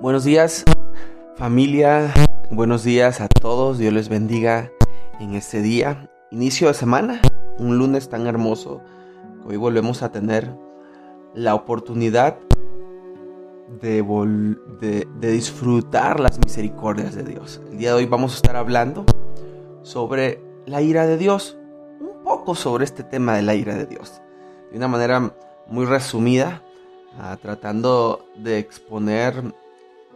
Buenos días familia, buenos días a todos, Dios les bendiga en este día, inicio de semana, un lunes tan hermoso, hoy volvemos a tener la oportunidad de, disfrutar las misericordias de Dios. El día de hoy vamos a estar hablando sobre la ira de Dios, un poco sobre este tema de la ira de Dios, de una manera muy resumida, ah, tratando de exponer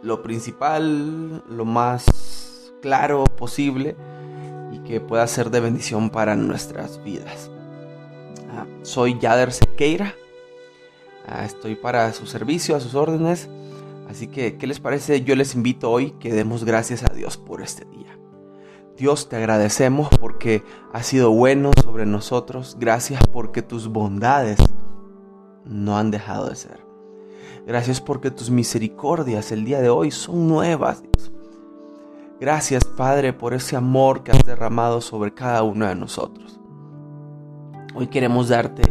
lo principal, lo más claro posible y que pueda ser de bendición para nuestras vidas. Ah, soy Yader Sequeira, ah, estoy para su servicio, a sus órdenes, así que, ¿qué les parece? Yo les invito hoy que demos gracias a Dios por este día. Dios, te agradecemos porque has sido bueno sobre nosotros. Gracias porque tus bondades no han dejado de ser. Gracias porque tus misericordias el día de hoy son nuevas. Gracias, Padre, por ese amor que has derramado sobre cada uno de nosotros. Hoy queremos darte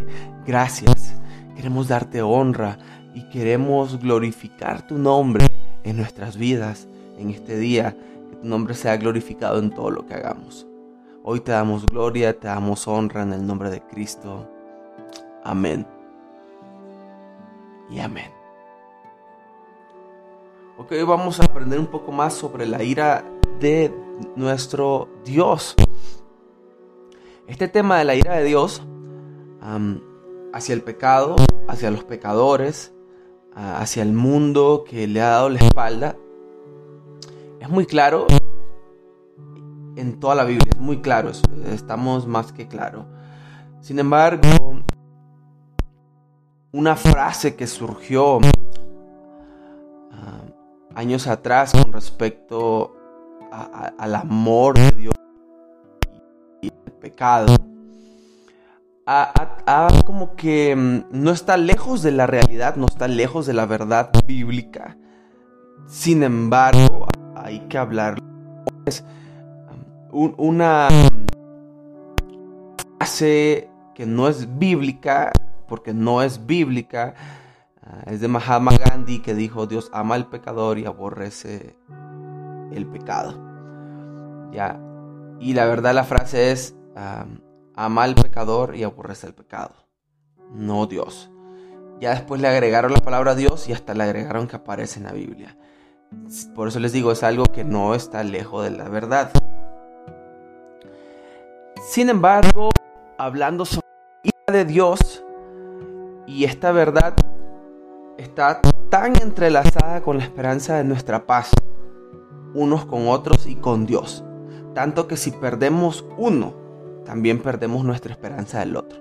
gracias, queremos darte honra y queremos glorificar tu nombre en nuestras vidas en este día. Que tu nombre sea glorificado en todo lo que hagamos. Hoy te damos gloria, te damos honra en el nombre de Cristo. Amén. Y amén. Ok, hoy vamos a aprender un poco más sobre la ira de nuestro Dios. Este tema de la ira de Dios hacia el pecado, hacia los pecadores, hacia el mundo que le ha dado la espalda, es muy claro en toda la Biblia, es muy claro, estamos más que claro. Sin embargo, una frase que surgió años atrás con respecto al amor de Dios y el pecado, como que mm, no está lejos de la realidad, no está lejos de la verdad bíblica. Sin embargo, hay que hablar. Es una frase que no es bíblica, porque no es bíblica, Ah, es de Mahatma Gandhi que dijo, Dios ama al pecador y aborrece el pecado. Ya. Y la verdad la frase es, ama al pecador y aborrece el pecado. No Dios. Ya después le agregaron la palabra Dios y hasta le agregaron que aparece en la Biblia. Por eso les digo, es algo que no está lejos de la verdad. Sin embargo, hablando sobre la de Dios y esta verdad está tan entrelazada con la esperanza de nuestra paz, unos con otros y con Dios. Tanto que si perdemos uno, también perdemos nuestra esperanza del otro.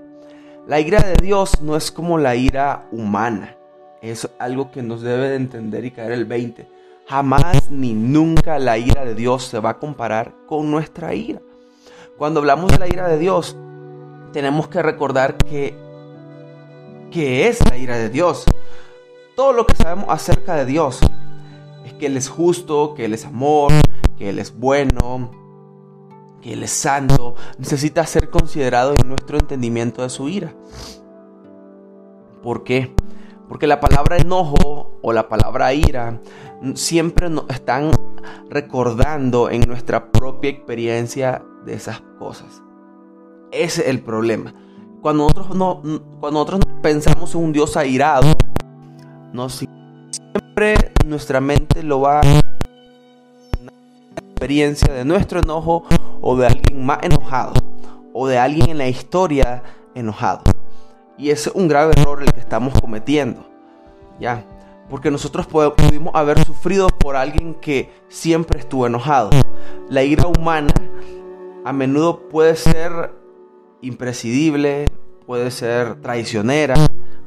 La ira de Dios no es como la ira humana. Es algo que nos debe de entender y caer el 20. Jamás ni nunca la ira de Dios se va a comparar con nuestra ira. Cuando hablamos de la ira de Dios, tenemos que recordar que, que es la ira de Dios. Todo lo que sabemos acerca de Dios es que Él es justo, que Él es amor, que Él es bueno, que Él es santo. Necesita ser considerado en nuestro entendimiento de su ira. ¿Por qué? Porque la palabra enojo o la palabra ira siempre nos están recordando en nuestra propia experiencia de esas cosas. Ese es el problema. Cuando nosotros, no, cuando nosotros pensamos en un Dios airado, no siempre nuestra mente lo va a experiencia de nuestro enojo o de alguien más enojado o de alguien en la historia enojado. Y es un grave error el que estamos cometiendo. Ya, porque nosotros pudimos haber sufrido por alguien que siempre estuvo enojado. La ira humana a menudo puede ser imprescindible, puede ser traicionera,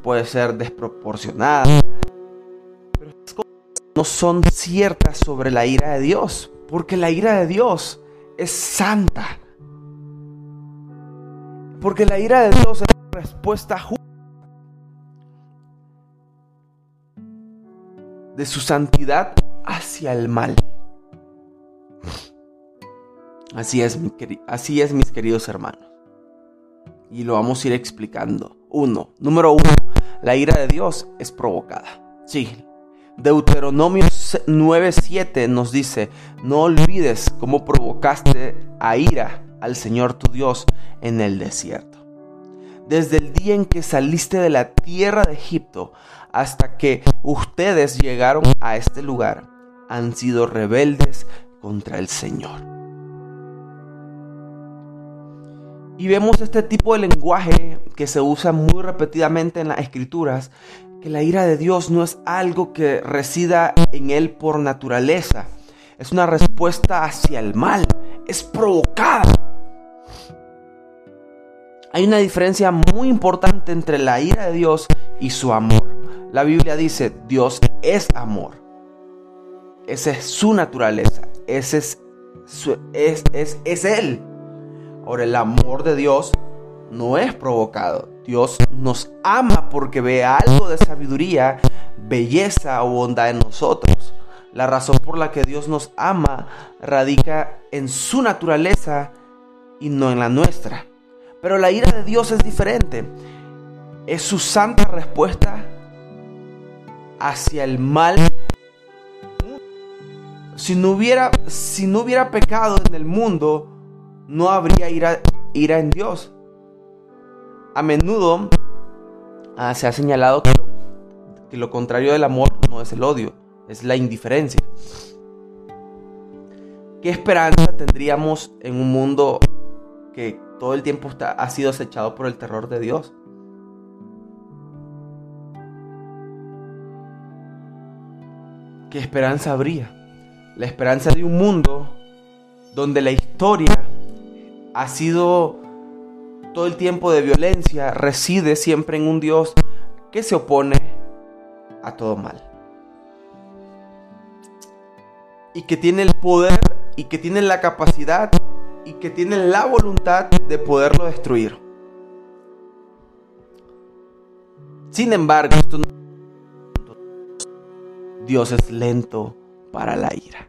puede ser desproporcionada, no son ciertas sobre la ira de Dios, porque la ira de Dios es santa. Porque la ira de Dios es una respuesta justa de su santidad hacia el mal. Así es, así es, mis queridos hermanos. Y lo vamos a ir explicando. Uno, número uno, la ira de Dios es provocada. Sí. Deuteronomio 9:7 nos dice, no olvides cómo provocaste a ira al Señor tu Dios en el desierto. Desde el día en que saliste de la tierra de Egipto hasta que ustedes llegaron a este lugar, han sido rebeldes contra el Señor. Y vemos este tipo de lenguaje que se usa muy repetidamente en las escrituras, que la ira de Dios no es algo que resida en Él por naturaleza, es una respuesta hacia el mal, es provocada. Hay una diferencia muy importante entre la ira de Dios y su amor. La Biblia dice, Dios es amor. Esa es su naturaleza. Ese es, es, es, es Él. Ahora, el amor de Dios no es provocado. Dios nos ama porque ve algo de sabiduría, belleza o bondad en nosotros. La razón por la que Dios nos ama radica en su naturaleza y no en la nuestra. Pero la ira de Dios es diferente. Es su santa respuesta hacia el mal. Si no hubiera, si no hubiera pecado en el mundo, no habría ira, ira en Dios. A menudo ah, se ha señalado que lo, que lo contrario del amor no es el odio, es la indiferencia. ¿Qué esperanza tendríamos en un mundo que todo el tiempo está, ha sido acechado por el terror de Dios? ¿qué esperanza habría? La esperanza de un mundo donde la historia ha sido todo el tiempo de violencia, reside siempre en un Dios que se opone a todo mal. Y que tiene el poder y que tiene la capacidad y que tiene la voluntad de poderlo destruir. Sin embargo, esto no Dios es lento para la ira.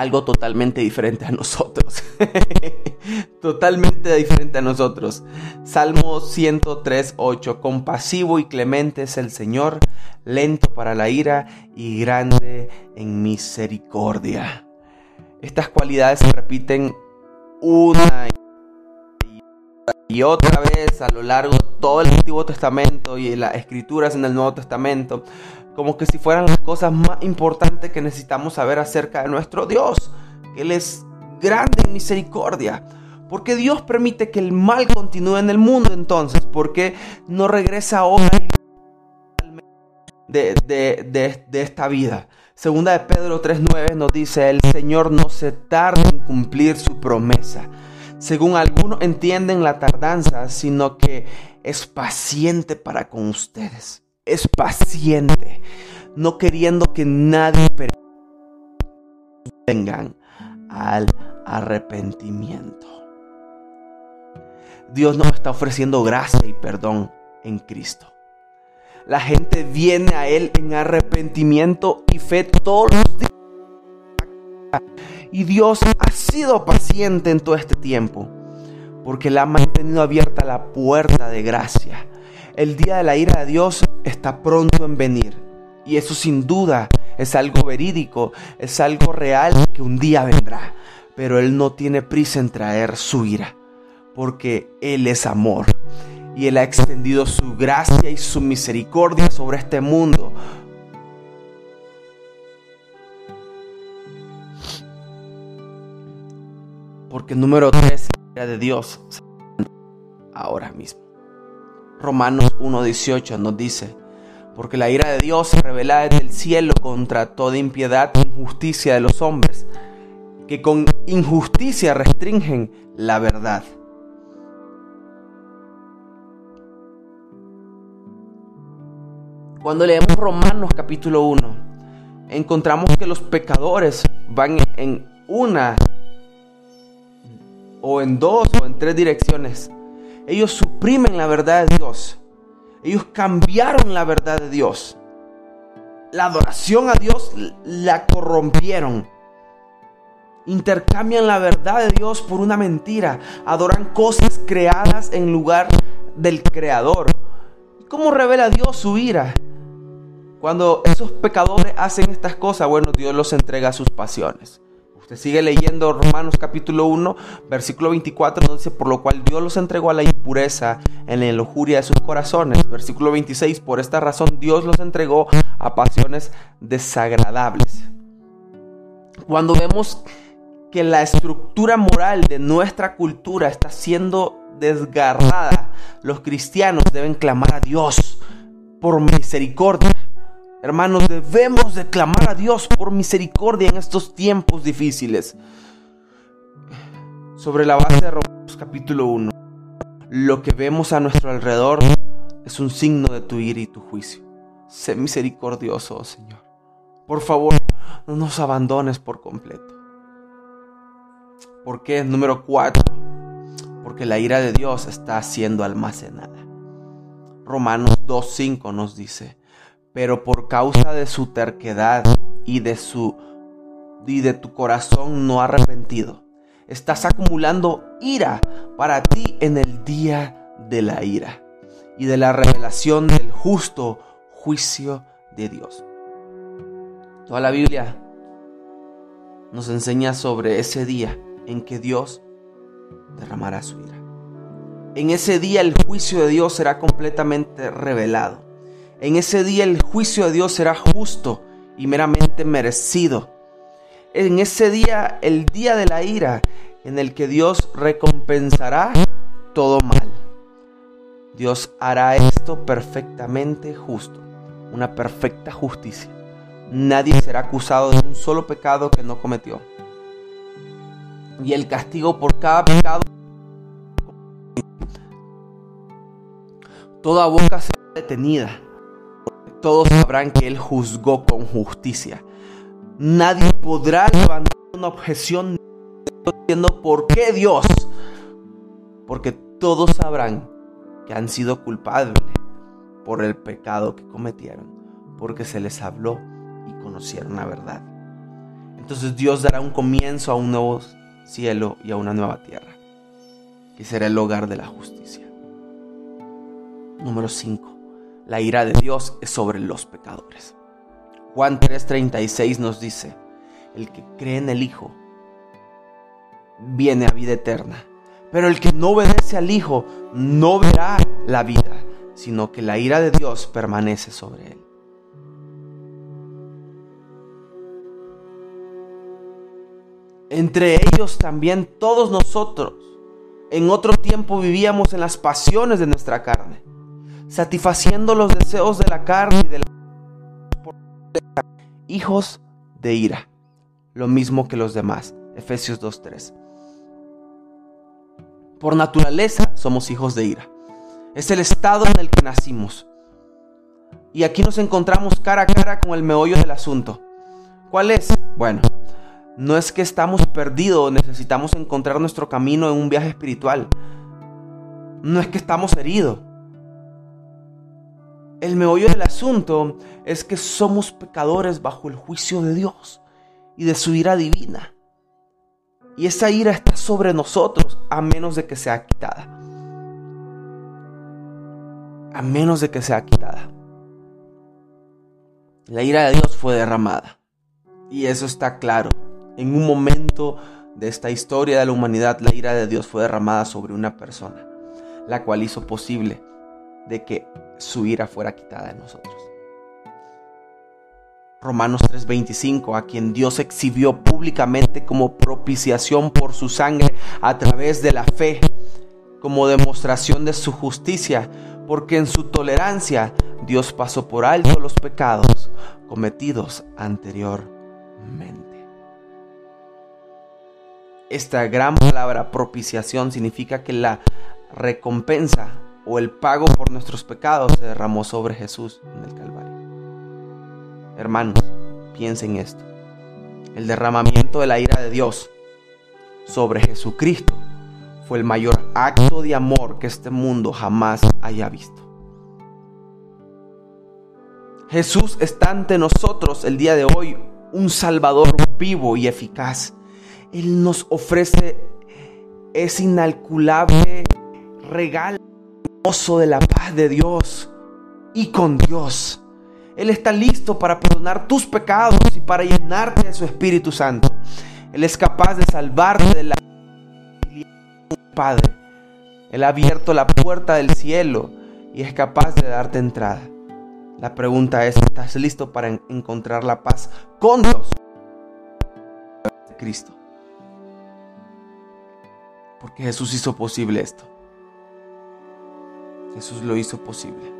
Algo totalmente diferente a nosotros. totalmente diferente a nosotros. Salmo 103, 8. Compasivo y clemente es el Señor, lento para la ira y grande en misericordia. Estas cualidades se repiten una y otra vez a lo largo de todo el Antiguo Testamento y las escrituras en el Nuevo Testamento como que si fueran las cosas más importantes que necesitamos saber acerca de nuestro Dios, que Él es grande en misericordia. ¿Por qué Dios permite que el mal continúe en el mundo entonces? ¿Por qué no regresa ahora de, de, de esta vida? Segunda de Pedro 3.9 nos dice, el Señor no se tarda en cumplir su promesa. Según algunos entienden la tardanza, sino que es paciente para con ustedes es paciente, no queriendo que nadie vengan al arrepentimiento. Dios nos está ofreciendo gracia y perdón en Cristo. La gente viene a Él en arrepentimiento y fe todos los días. Y Dios ha sido paciente en todo este tiempo, porque le ha mantenido abierta la puerta de gracia el día de la ira de Dios está pronto en venir. Y eso sin duda es algo verídico, es algo real que un día vendrá. Pero Él no tiene prisa en traer su ira, porque Él es amor. Y Él ha extendido su gracia y su misericordia sobre este mundo. Porque número 3, la ira de Dios ahora mismo. Romanos 1.18 nos dice, porque la ira de Dios se revela desde el cielo contra toda impiedad e injusticia de los hombres, que con injusticia restringen la verdad. Cuando leemos Romanos capítulo 1, encontramos que los pecadores van en una o en dos o en tres direcciones ellos suprimen la verdad de Dios. Ellos cambiaron la verdad de Dios. La adoración a Dios la corrompieron. Intercambian la verdad de Dios por una mentira. Adoran cosas creadas en lugar del Creador. ¿Cómo revela Dios su ira? Cuando esos pecadores hacen estas cosas, bueno, Dios los entrega a sus pasiones. Usted sigue leyendo Romanos capítulo 1, versículo 24, donde dice, por lo cual Dios los entregó a la impureza en la lujuria de sus corazones. Versículo 26, por esta razón Dios los entregó a pasiones desagradables. Cuando vemos que la estructura moral de nuestra cultura está siendo desgarrada, los cristianos deben clamar a Dios por misericordia. Hermanos, debemos de clamar a Dios por misericordia en estos tiempos difíciles. Sobre la base de Romanos capítulo 1, lo que vemos a nuestro alrededor es un signo de tu ira y tu juicio. Sé misericordioso, oh Señor. Por favor, no nos abandones por completo. ¿Por qué? Número 4. Porque la ira de Dios está siendo almacenada. Romanos 2.5 nos dice, pero por causa de su terquedad y de su y de tu corazón no arrepentido, estás acumulando ira para ti en el día de la ira y de la revelación del justo juicio de Dios. Toda la Biblia nos enseña sobre ese día en que Dios derramará su ira. En ese día el juicio de Dios será completamente revelado. En ese día el juicio de Dios será justo y meramente merecido. En ese día, el día de la ira, en el que Dios recompensará todo mal. Dios hará esto perfectamente justo, una perfecta justicia. Nadie será acusado de un solo pecado que no cometió. Y el castigo por cada pecado. Toda boca será detenida todos sabrán que Él juzgó con justicia. Nadie podrá levantar una objeción diciendo por qué Dios. Porque todos sabrán que han sido culpables por el pecado que cometieron. Porque se les habló y conocieron la verdad. Entonces Dios dará un comienzo a un nuevo cielo y a una nueva tierra. Que será el hogar de la justicia. Número 5 la ira de Dios es sobre los pecadores. Juan 3:36 nos dice, el que cree en el Hijo viene a vida eterna, pero el que no obedece al Hijo no verá la vida, sino que la ira de Dios permanece sobre él. Entre ellos también todos nosotros en otro tiempo vivíamos en las pasiones de nuestra carne satisfaciendo los deseos de la carne y de la hijos de ira, lo mismo que los demás. Efesios 2.3. Por naturaleza somos hijos de ira. Es el estado en el que nacimos. Y aquí nos encontramos cara a cara con el meollo del asunto. ¿Cuál es? Bueno, no es que estamos perdidos, necesitamos encontrar nuestro camino en un viaje espiritual. No es que estamos heridos. El meollo del asunto es que somos pecadores bajo el juicio de Dios y de su ira divina. Y esa ira está sobre nosotros a menos de que sea quitada. A menos de que sea quitada. La ira de Dios fue derramada. Y eso está claro. En un momento de esta historia de la humanidad, la ira de Dios fue derramada sobre una persona, la cual hizo posible de que su ira fuera quitada de nosotros. Romanos 3:25, a quien Dios exhibió públicamente como propiciación por su sangre a través de la fe, como demostración de su justicia, porque en su tolerancia Dios pasó por alto los pecados cometidos anteriormente. Esta gran palabra propiciación significa que la recompensa o el pago por nuestros pecados se derramó sobre Jesús en el Calvario. Hermanos, piensen esto. El derramamiento de la ira de Dios sobre Jesucristo fue el mayor acto de amor que este mundo jamás haya visto. Jesús está ante nosotros el día de hoy, un Salvador vivo y eficaz. Él nos ofrece ese inalculable regalo de la paz de Dios y con Dios. Él está listo para perdonar tus pecados y para llenarte de su Espíritu Santo. Él es capaz de salvarte de la Padre. Él ha abierto la puerta del cielo y es capaz de darte entrada. La pregunta es, ¿estás listo para encontrar la paz con Dios? Cristo. Porque Jesús hizo posible esto. Jesús lo hizo posible.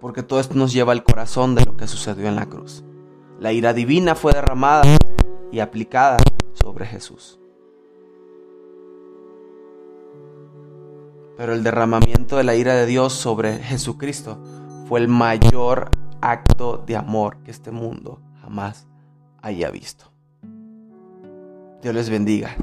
Porque todo esto nos lleva al corazón de lo que sucedió en la cruz. La ira divina fue derramada y aplicada sobre Jesús. Pero el derramamiento de la ira de Dios sobre Jesucristo fue el mayor acto de amor que este mundo jamás haya visto. Dios les bendiga.